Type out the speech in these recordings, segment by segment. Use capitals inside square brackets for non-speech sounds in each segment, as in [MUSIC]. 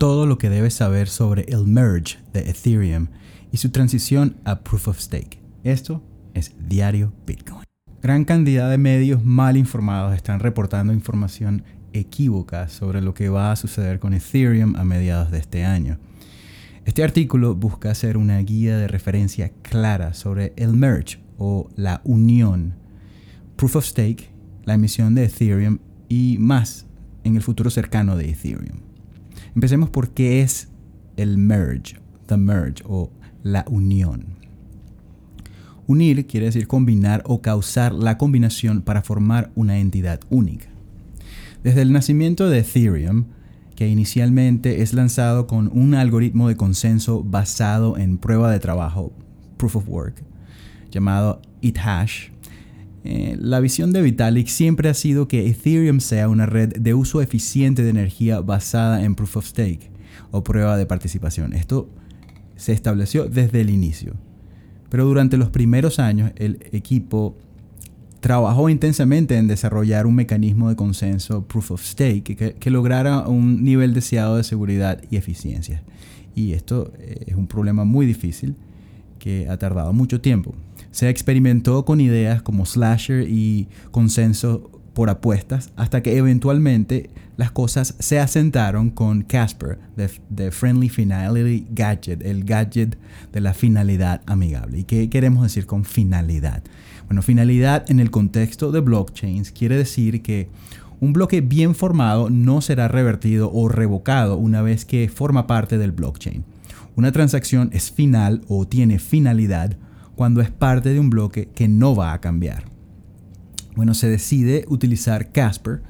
todo lo que debes saber sobre el merge de Ethereum y su transición a Proof of Stake. Esto es Diario Bitcoin. Gran cantidad de medios mal informados están reportando información equívoca sobre lo que va a suceder con Ethereum a mediados de este año. Este artículo busca hacer una guía de referencia clara sobre el merge o la unión, Proof of Stake, la emisión de Ethereum y más en el futuro cercano de Ethereum. Empecemos por qué es el merge, the merge o la unión. Unir quiere decir combinar o causar la combinación para formar una entidad única. Desde el nacimiento de Ethereum, que inicialmente es lanzado con un algoritmo de consenso basado en prueba de trabajo, proof of work, llamado ETHash, eh, la visión de Vitalik siempre ha sido que Ethereum sea una red de uso eficiente de energía basada en proof of stake o prueba de participación. Esto se estableció desde el inicio. Pero durante los primeros años el equipo trabajó intensamente en desarrollar un mecanismo de consenso proof of stake que, lograra un nivel deseado de seguridad y eficiencia. Y esto eh, es un problema muy difícil que ha tardado mucho tiempo. Se experimentó con ideas como slasher y consenso por apuestas hasta que eventualmente las cosas se asentaron con Casper, de Friendly Finality Gadget, el gadget de la finalidad amigable. ¿Y qué queremos decir con finalidad? Bueno, finalidad en el contexto de blockchains quiere decir que un bloque bien formado no será revertido o revocado una vez que forma parte del blockchain. Una transacción es final o tiene finalidad cuando es parte de un bloque que no va a cambiar. Bueno, se decide utilizar Casper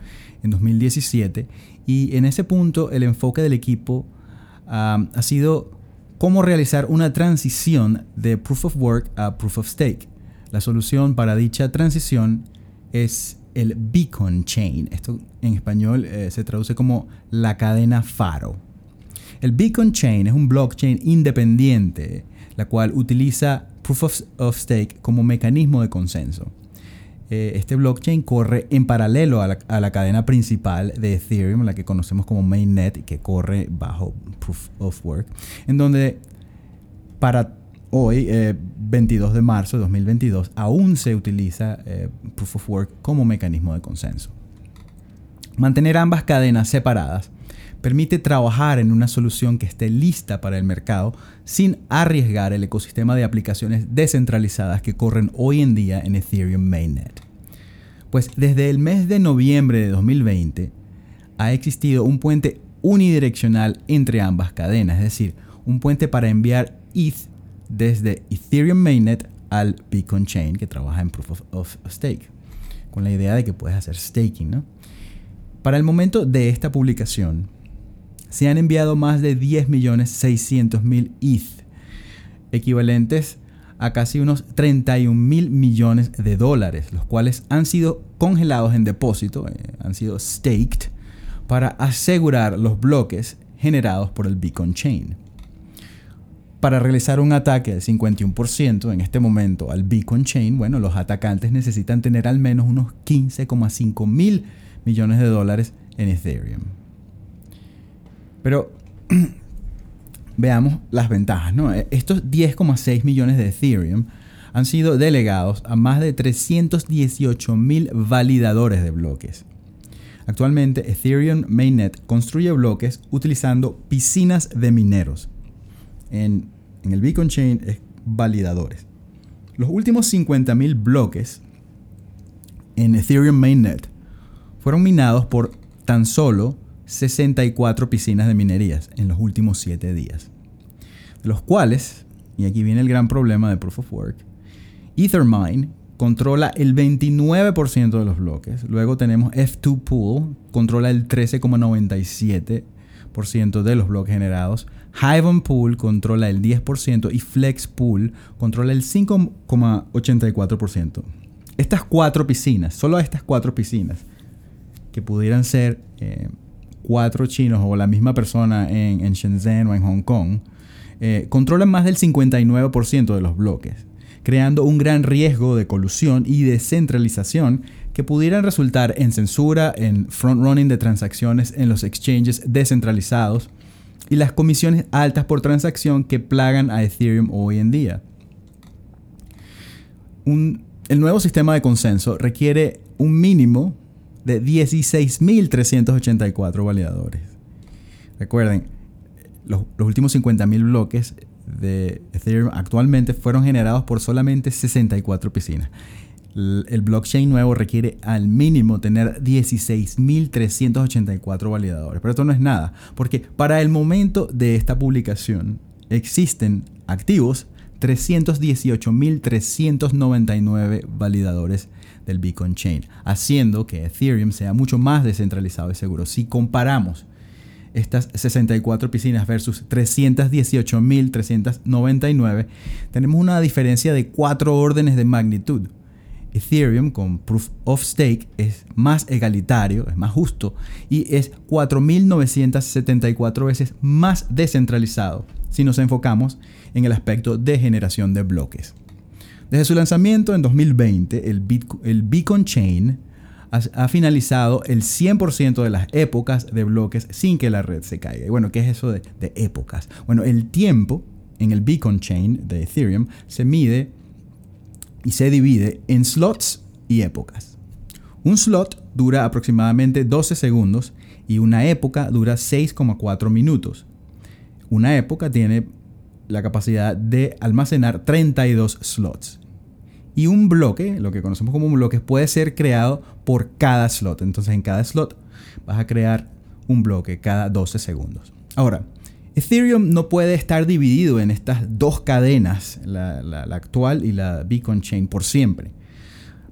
en 2017 y en ese punto el enfoque del equipo ha sido cómo realizar una transición de Proof of Work a Proof of Stake. La solución para dicha transición es el Beacon Chain. Esto en español eh, se traduce como la cadena faro. El Beacon Chain es un blockchain independiente, la cual utiliza Proof of, Stake como mecanismo de consenso. Eh, este blockchain corre en paralelo a la, a la, cadena principal de Ethereum, la que conocemos como Mainnet, y que corre bajo Proof of Work, en donde para hoy, 22 eh, de marzo de 2022, aún se utiliza eh, Proof of Work como mecanismo de consenso. Mantener ambas cadenas separadas permite trabajar en una solución que esté lista para el mercado sin arriesgar el ecosistema de aplicaciones descentralizadas que corren hoy en día en Ethereum Mainnet. Pues desde el mes de noviembre de 2020 ha existido un puente unidireccional entre ambas cadenas, es decir, un puente para enviar ETH desde Ethereum Mainnet al Bitcoin Chain que trabaja en Proof of, Stake, con la idea de que puedes hacer staking. ¿no? Para el momento de esta publicación, se han enviado más de 10.600.000 ETH, equivalentes a casi unos 31 mil millones de dólares, los cuales han sido congelados en depósito, eh, han sido staked, para asegurar los bloques generados por el Bitcoin Chain para realizar un ataque del 51% en este momento al Beacon Chain, bueno, los atacantes necesitan tener al menos unos 15,5 mil millones de dólares en Ethereum. Pero [CLEARS THROAT] veamos las ventajas, ¿no? E, estos 10,6 millones de Ethereum han sido delegados a más de 318 mil validadores de bloques. Actualmente Ethereum Mainnet construye bloques utilizando piscinas de mineros en, el Beacon Chain es validadores. Los últimos 50.000 bloques en Ethereum Mainnet fueron minados por tan solo 64 piscinas de minerías en los últimos 7 días. De los cuales, y aquí viene el gran problema de Proof of Work, Ethermine controla el 29% de los bloques. Luego tenemos F2 Pool, controla el 13,97% de los bloques generados. Hive Pool controla el 10% y Flex Pool controla el 5,84%. Estas cuatro piscinas, solo estas cuatro piscinas, que pudieran ser eh, cuatro chinos o la misma persona en, Shenzhen o en Hong Kong, eh, controlan más del 59% de los bloques, creando un gran riesgo de colusión y descentralización que pudieran resultar en censura, en front-running de transacciones en los exchanges descentralizados y las comisiones altas por transacción que plagan a Ethereum hoy en día. el nuevo sistema de consenso requiere un mínimo de 16.384 validadores. Recuerden, los, los últimos 50.000 bloques de Ethereum actualmente fueron generados por solamente 64 piscinas. El blockchain nuevo requiere al mínimo tener 16.384 validadores. Pero esto no es nada, porque para el momento de esta publicación existen activos 318.399 validadores del Bitcoin Chain, haciendo que Ethereum sea mucho más descentralizado y seguro. Si comparamos estas 64 piscinas versus 318.399, tenemos una diferencia de cuatro órdenes de magnitud. Ethereum con Proof of Stake es más egalitario, es más justo y es 4.974 veces más descentralizado si nos enfocamos en el aspecto de generación de bloques. Desde su lanzamiento en 2020, el, Bitcoin Chain ha, finalizado el 100% de las épocas de bloques sin que la red se caiga. Y bueno, ¿qué es eso de, de épocas? Bueno, el tiempo en el Bitcoin Chain de Ethereum se mide y se divide en slots y épocas. Un slot dura aproximadamente 12 segundos y una época dura 6,4 minutos. Una época tiene la capacidad de almacenar 32 slots. Y un bloque, lo que conocemos como un bloque, puede ser creado por cada slot. Entonces en cada slot vas a crear un bloque cada 12 segundos. Ahora, Ethereum no puede estar dividido en estas dos cadenas, la, actual y la Bitcoin Chain, por siempre.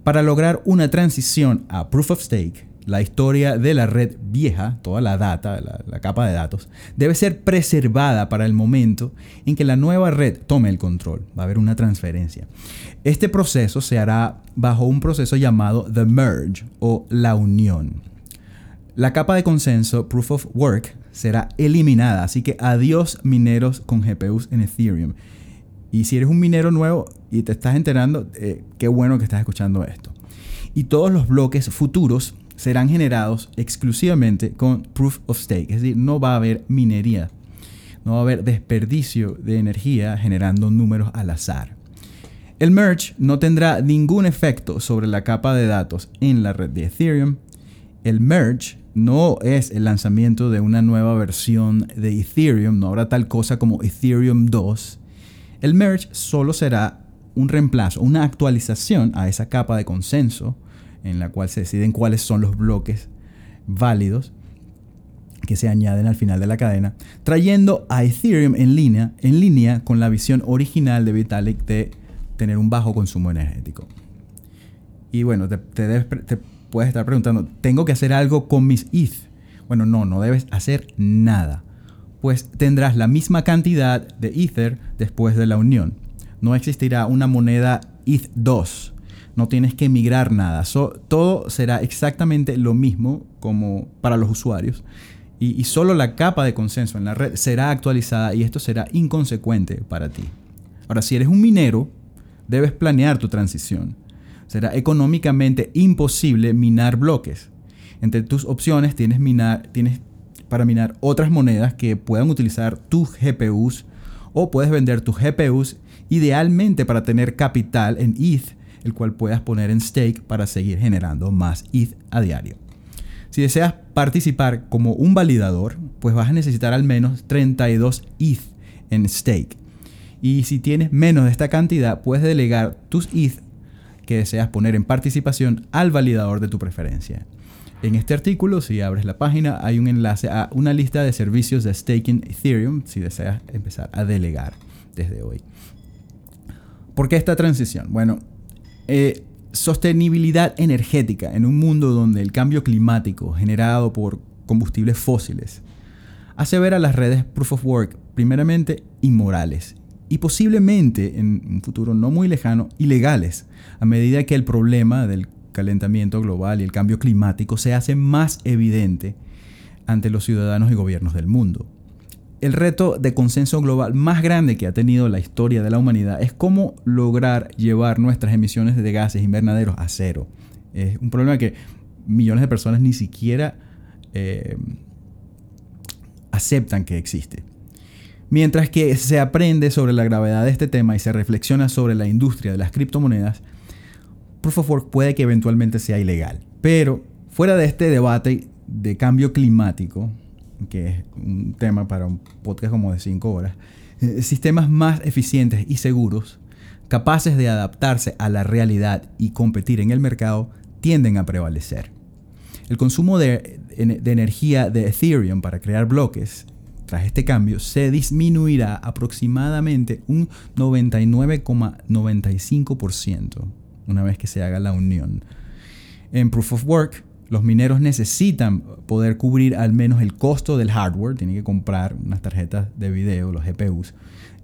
Para lograr una transición a Proof of Stake, la historia de la red vieja, toda la data, la, capa de datos, debe ser preservada para el momento en que la nueva red tome el control. Va a haber una transferencia. Este proceso se hará bajo un proceso llamado the merge o la unión. La capa de consenso, Proof of Work, será eliminada. Así que adiós mineros con GPUs en Ethereum. Y si eres un minero nuevo y te estás enterando, eh, qué bueno que estás escuchando esto. Y todos los bloques futuros serán generados exclusivamente con Proof of Stake. Es decir, no va a haber minería. No va a haber desperdicio de energía generando números al azar. El merge no tendrá ningún efecto sobre la capa de datos en la red de Ethereum. El merge no es el lanzamiento de una nueva versión de Ethereum, no habrá tal cosa como Ethereum 2. El merge solo será un reemplazo, una actualización a esa capa de consenso en la cual se deciden cuáles son los bloques válidos que se añaden al final de la cadena, trayendo a Ethereum en línea, en línea con la visión original de Vitalik de tener un bajo consumo energético. Y bueno, te, te, puedes estar preguntando, ¿tengo que hacer algo con mis ETH? Bueno, no, no debes hacer nada, pues tendrás la misma cantidad de Ether después de la unión. No existirá una moneda ETH2. No tienes que migrar nada. todo será exactamente lo mismo como para los usuarios. Y, y solo la capa de consenso en la red será actualizada y esto será inconsecuente para ti. Ahora, si eres un minero, debes planear tu transición será económicamente imposible minar bloques. Entre tus opciones tienes, minar, tienes para minar otras monedas que puedan utilizar tus GPUs o puedes vender tus GPUs idealmente para tener capital en ETH, el cual puedas poner en stake para seguir generando más ETH a diario. Si deseas participar como un validador, pues vas a necesitar al menos 32 ETH en stake. Y si tienes menos de esta cantidad, puedes delegar tus ETH que deseas poner en participación al validador de tu preferencia. En este artículo, si abres la página, hay un enlace a una lista de servicios de staking Ethereum si deseas empezar a delegar desde hoy. ¿Por qué esta transición? Bueno, eh, sostenibilidad energética en un mundo donde el cambio climático generado por combustibles fósiles hace ver a las redes Proof of Work primeramente inmorales y posiblemente en un futuro no muy lejano ilegales, a medida que el problema del calentamiento global y el cambio climático se hace más evidente ante los ciudadanos y gobiernos del mundo. El reto de consenso global más grande que ha tenido la historia de la humanidad es cómo lograr llevar nuestras emisiones de gases invernaderos a cero. Es un problema que millones de personas ni siquiera eh, aceptan que existe. Mientras que se aprende sobre la gravedad de este tema y se reflexiona sobre la industria de las criptomonedas, Proof of Work puede que eventualmente sea ilegal. Pero fuera de este debate de cambio climático, que es un tema para un podcast como de 5 horas, eh, sistemas más eficientes y seguros, capaces de adaptarse a la realidad y competir en el mercado, tienden a prevalecer. El consumo de, de energía de Ethereum para crear bloques tras este cambio se disminuirá aproximadamente un 99,95% una vez que se haga la unión. En Proof of Work, los mineros necesitan poder cubrir al menos el costo del hardware, tienen que comprar unas tarjetas de video, los GPUs,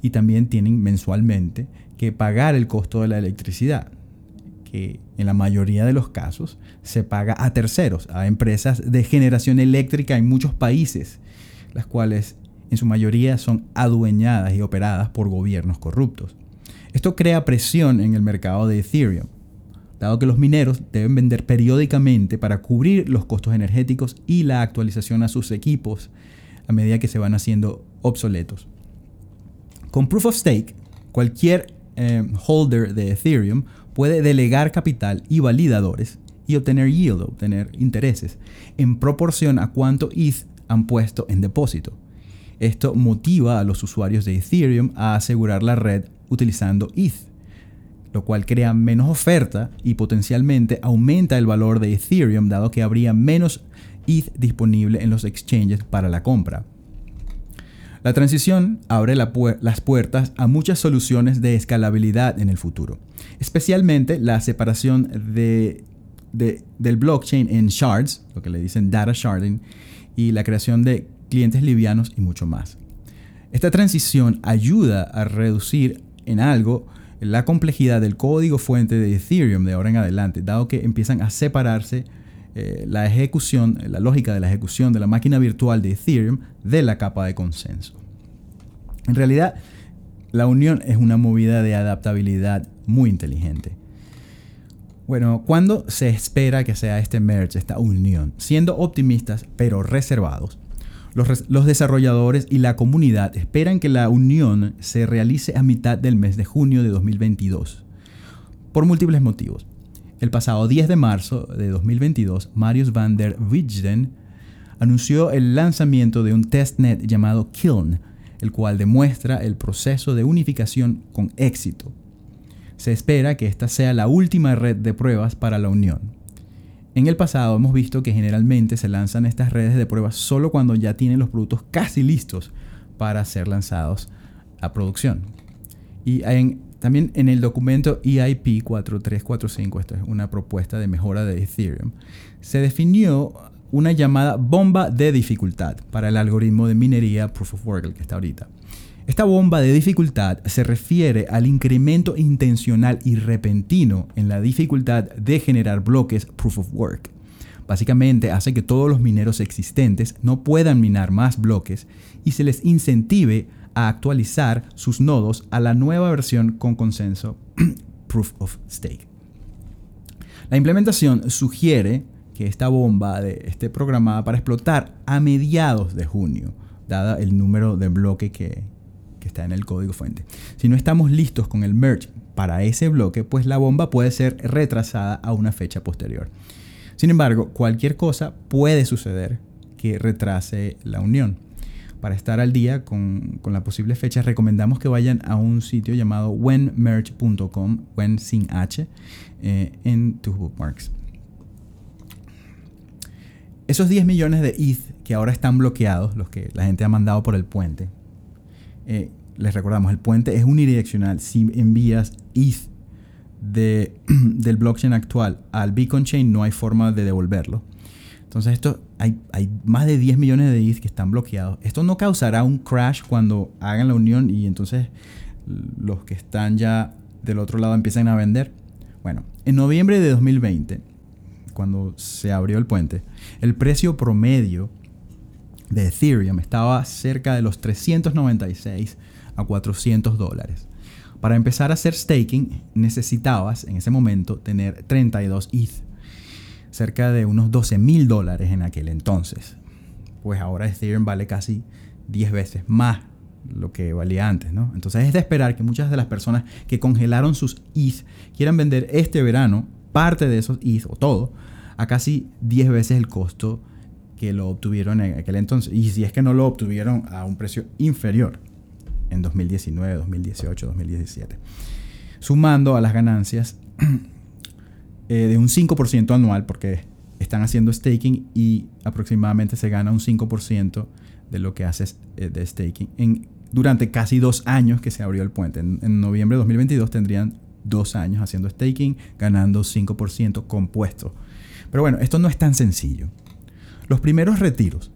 y también tienen mensualmente que pagar el costo de la electricidad, que en la mayoría de los casos se paga a terceros, a empresas de generación eléctrica en muchos países, las cuales en su mayoría son adueñadas y operadas por gobiernos corruptos. Esto crea presión en el mercado de Ethereum, dado que los mineros deben vender periódicamente para cubrir los costos energéticos y la actualización a sus equipos a medida que se van haciendo obsoletos. Con Proof of Stake, cualquier eh, holder de Ethereum puede delegar capital y validadores y obtener yield, obtener intereses, en proporción a cuánto ETH han puesto en depósito. Esto motiva a los usuarios de Ethereum a asegurar la red utilizando ETH lo cual crea menos oferta y potencialmente aumenta el valor de Ethereum dado que habría menos ETH disponible en los exchanges para la compra. La transición abre las puertas a muchas soluciones de escalabilidad en el futuro, especialmente la separación de, del blockchain en shards, lo que le dicen data sharding, y la creación de clientes livianos y mucho más. Esta transición ayuda a reducir en algo la complejidad del código fuente de Ethereum de ahora en adelante, dado que empiezan a separarse eh, la ejecución, la lógica de la ejecución de la máquina virtual de Ethereum de la capa de consenso. En realidad, la unión es una movida de adaptabilidad muy inteligente. Bueno, ¿cuándo se espera que sea este merge, esta unión? Siendo optimistas pero reservados, los, desarrolladores y la comunidad esperan que la unión se realice a mitad del mes de junio de 2022, por múltiples motivos. El pasado 10 de marzo de 2022, Marius van der Wijden anunció el lanzamiento de un testnet llamado Kiln, el cual demuestra el proceso de unificación con éxito. Se espera que esta sea la última red de pruebas para la unión. En el pasado hemos visto que generalmente se lanzan estas redes de pruebas solo cuando ya tienen los productos casi listos para ser lanzados a producción. Y también en el documento EIP 4345, esto es una propuesta de mejora de Ethereum, se definió una llamada bomba de dificultad para el algoritmo de minería Proof of Work, el que está ahorita. Esta bomba de dificultad se refiere al incremento intencional y repentino en la dificultad de generar bloques proof of work. Básicamente hace que todos los mineros existentes no puedan minar más bloques y se les incentive a actualizar sus nodos a la nueva versión con consenso [CLEARS THROAT] proof of stake. La implementación sugiere que esta bomba esté programada para explotar a mediados de junio, dada el número de bloques que, está en el código fuente. Si no estamos listos con el merge para ese bloque, pues la bomba puede ser retrasada a una fecha posterior. Sin embargo, cualquier cosa puede suceder que retrase la unión. Para estar al día con, la posible fecha, recomendamos que vayan a un sitio llamado whenmerge.com, when sin h, eh, en tus bookmarks. Esos 10 millones de ETH que ahora están bloqueados, los que la gente ha mandado por el puente, eh, les recordamos, el puente es unidireccional. Si envías ETH de, [CLEARS THROAT] del blockchain actual al Beacon Chain, no hay forma de devolverlo. Entonces, esto hay, hay, más de 10 millones de ETH que están bloqueados. Esto no causará un crash cuando hagan la unión y entonces los que están ya del otro lado empiezan a vender. Bueno, en noviembre de 2020, cuando se abrió el puente, el precio promedio de Ethereum estaba cerca de los 396 a 400 dólares. Para empezar a hacer staking necesitabas en ese momento tener 32 ETH, cerca de unos 12 mil dólares en aquel entonces. pues ahora Ethereum vale casi 10 veces más lo que valía antes, ¿no? Entonces es de esperar que muchas de las personas que congelaron sus ETH quieran vender este verano parte de esos ETH o todo a casi 10 veces el costo que lo obtuvieron en aquel entonces. Y si es que no lo obtuvieron a un precio inferior en 2019, 2018, 2017. Sumando a las ganancias [CLEARS THROAT] eh, de un 5% anual, porque están haciendo staking y aproximadamente se gana un 5% de lo que haces eh, de staking en, durante casi dos años que se abrió el puente. En, en noviembre de 2022 tendrían dos años haciendo staking, ganando 5% compuesto. Pero bueno, esto no es tan sencillo. Los primeros retiros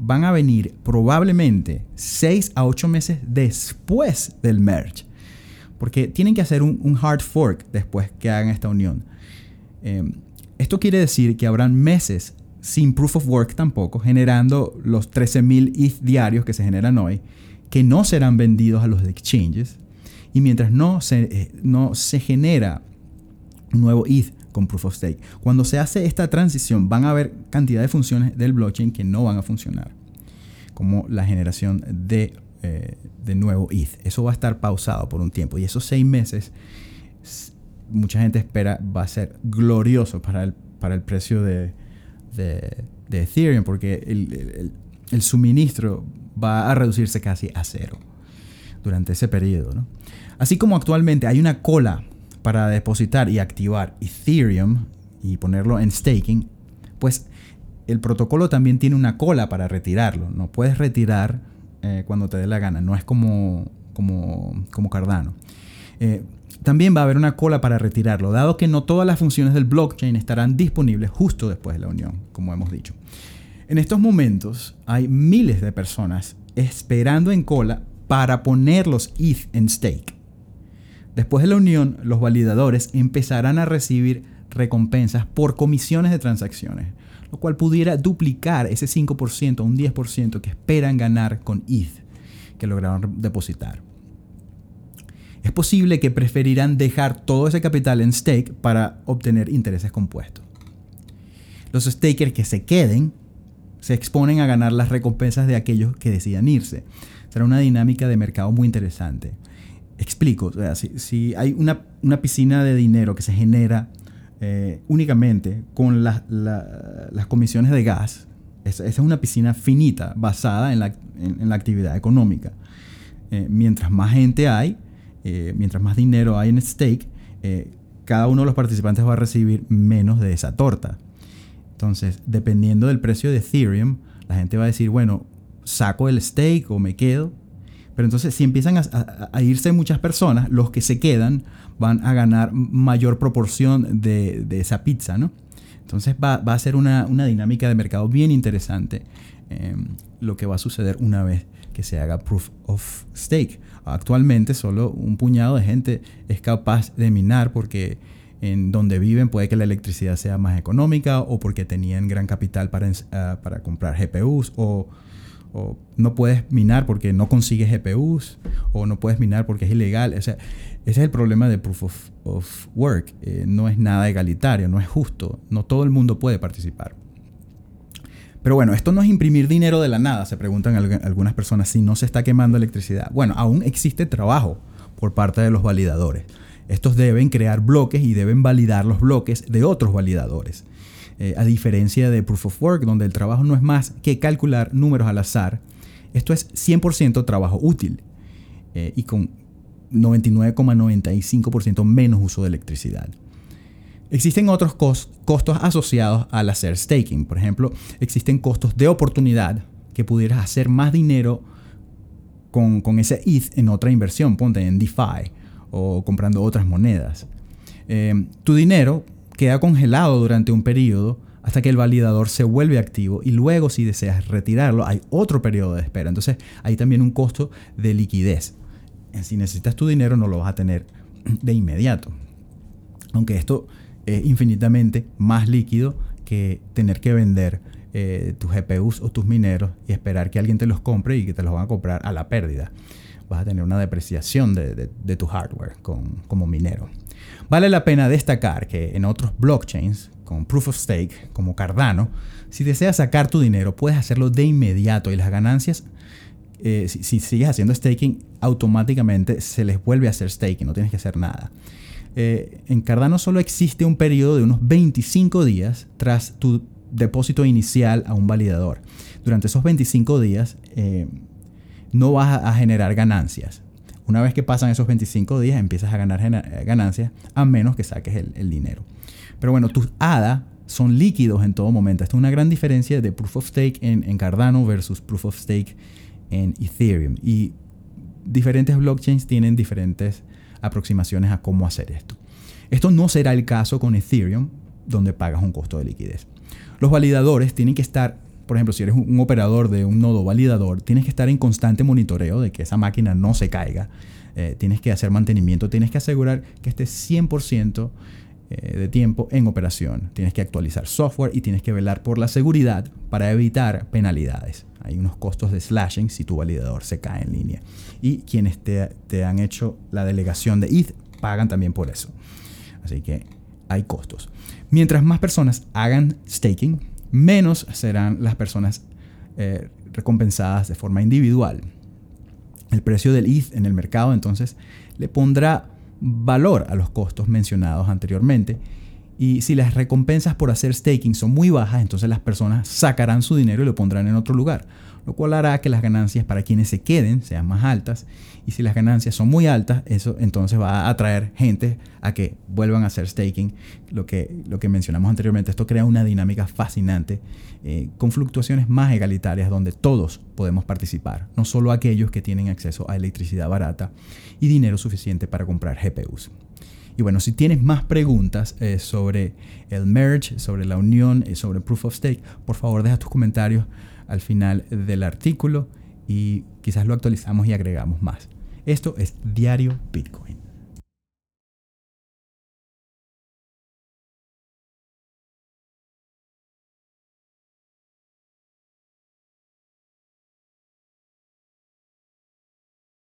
van a venir probablemente 6 a 8 meses después del merge. Porque tienen que hacer un, hard fork después que hagan esta unión. Em, esto quiere decir que habrán meses sin proof of work tampoco, generando los 13.000 ETH diarios que se generan hoy, que no serán vendidos a los exchanges. Y mientras no se, eh, no se genera nuevo ETH con Proof of Stake. Cuando se hace esta transición van a haber cantidad de funciones del blockchain que no van a funcionar, como la generación de, eh, de nuevo ETH. Eso va a estar pausado por un tiempo y esos seis meses mucha gente espera va a ser glorioso para el, para el precio de, de, Ethereum porque el, el, suministro va a reducirse casi a cero durante ese periodo. Así como actualmente hay una cola para depositar y activar Ethereum y ponerlo en staking, pues el protocolo también tiene una cola para retirarlo. No puedes retirar eh, cuando te dé la gana, no es como, como, como Cardano. Eh, también va a haber una cola para retirarlo, dado que no todas las funciones del blockchain estarán disponibles justo después de la unión, como hemos dicho. En estos momentos hay miles de personas esperando en cola para poner los ETH en stake. Después de la unión, los validadores empezarán a recibir recompensas por comisiones de transacciones, lo cual pudiera duplicar ese 5% o un 10% que esperan ganar con ETH que lograron depositar. Es posible que preferirán dejar todo ese capital en stake para obtener intereses compuestos. Los stakers que se queden se exponen a ganar las recompensas de aquellos que decidan irse. Será una dinámica de mercado muy interesante. Explico, si, hay una, piscina de dinero que se genera eh, únicamente con las comisiones de gas, esa, es una piscina finita basada en la, actividad económica. Eh, mientras más gente hay, eh, mientras más dinero hay en stake, cada uno de los participantes va a recibir menos de esa torta. Entonces, dependiendo del precio de Ethereum, la gente va a decir, bueno, saco el stake o me quedo. Pero entonces si empiezan a, irse muchas personas, los que se quedan van a ganar mayor proporción de, esa pizza, ¿no? Entonces va, a ser una, dinámica de mercado bien interesante em, lo que va a suceder una vez que se haga proof of stake. Actualmente solo un puñado de gente es capaz de minar porque en donde viven puede que la electricidad sea más económica o porque tenían gran capital para, ah, para comprar GPUs o o no puedes minar porque no consigues GPUs, o no puedes minar porque es ilegal. O sea, ese es el problema de Proof of, Work. Eh, no es nada egalitario, no es justo. No todo el mundo puede participar. Pero bueno, esto no es imprimir dinero de la nada, se preguntan algunas personas si no se está quemando electricidad. Bueno, aún existe trabajo por parte de los validadores. Estos deben crear bloques y deben validar los bloques de otros validadores. Eh, a diferencia de Proof of Work, donde el trabajo no es más que calcular números al azar. Esto es 100% trabajo útil eh, y con 99,95% menos uso de electricidad. Existen otros costos asociados al hacer staking. Por ejemplo, existen costos de oportunidad que pudieras hacer más dinero con, ese ETH en otra inversión, ponte en DeFi o comprando otras monedas. Eh, tu dinero queda congelado durante un periodo hasta que el validador se vuelve activo y luego si deseas retirarlo hay otro periodo de espera. Entonces hay también un costo de liquidez. Si necesitas tu dinero no lo vas a tener de inmediato. Aunque esto es infinitamente más líquido que tener que vender eh, tus GPUs o tus mineros y esperar que alguien te los compre y que te los van a comprar a la pérdida. Vas a tener una depreciación de, tu hardware como minero. Vale la pena destacar que en otros blockchains, con Proof of Stake, como Cardano, si deseas sacar tu dinero, puedes hacerlo de inmediato y las ganancias, eh, si, sigues haciendo staking, automáticamente se les vuelve a hacer staking, no tienes que hacer nada. Eh, en Cardano solo existe un periodo de unos 25 días tras tu depósito inicial a un validador. Durante esos 25 días eh, no vas a generar ganancias. Una vez que pasan esos 25 días empiezas a ganar ganancias a menos que saques el, dinero. Pero bueno, tus ADA son líquidos en todo momento. Esta es una gran diferencia de Proof of Stake en, en Cardano versus Proof of Stake en Ethereum. Y diferentes blockchains tienen diferentes aproximaciones a cómo hacer esto. Esto no será el caso con Ethereum, donde pagas un costo de liquidez. Los validadores tienen que estar por ejemplo, si eres un, operador de un nodo validador, tienes que estar en constante monitoreo de que esa máquina no se caiga. Eh, tienes que hacer mantenimiento, tienes que asegurar que esté 100% eh, de tiempo en operación. Tienes que actualizar software y tienes que velar por la seguridad para evitar penalidades. Hay unos costos de slashing si tu validador se cae en línea. Y quienes te, te han hecho la delegación de ETH pagan también por eso. Así que hay costos. Mientras más personas hagan staking, menos serán las personas eh, recompensadas de forma individual. El precio del ETH en el mercado entonces le pondrá valor a los costos mencionados anteriormente y si las recompensas por hacer staking son muy bajas, entonces las personas sacarán su dinero y lo pondrán en otro lugar lo cual hará que las ganancias para quienes se queden sean más altas. Y si las ganancias son muy altas, eso entonces va a atraer gente a que vuelvan a hacer staking. Lo que, lo que mencionamos anteriormente, esto crea una dinámica fascinante eh, con fluctuaciones más egalitarias donde todos podemos participar, no solo aquellos que tienen acceso a electricidad barata y dinero suficiente para comprar GPUs. Y bueno, si tienes más preguntas eh, sobre el merge, sobre la unión, eh, sobre proof of stake, por favor deja tus comentarios al final del artículo y quizás lo actualizamos y agregamos más. Esto es Diario Bitcoin.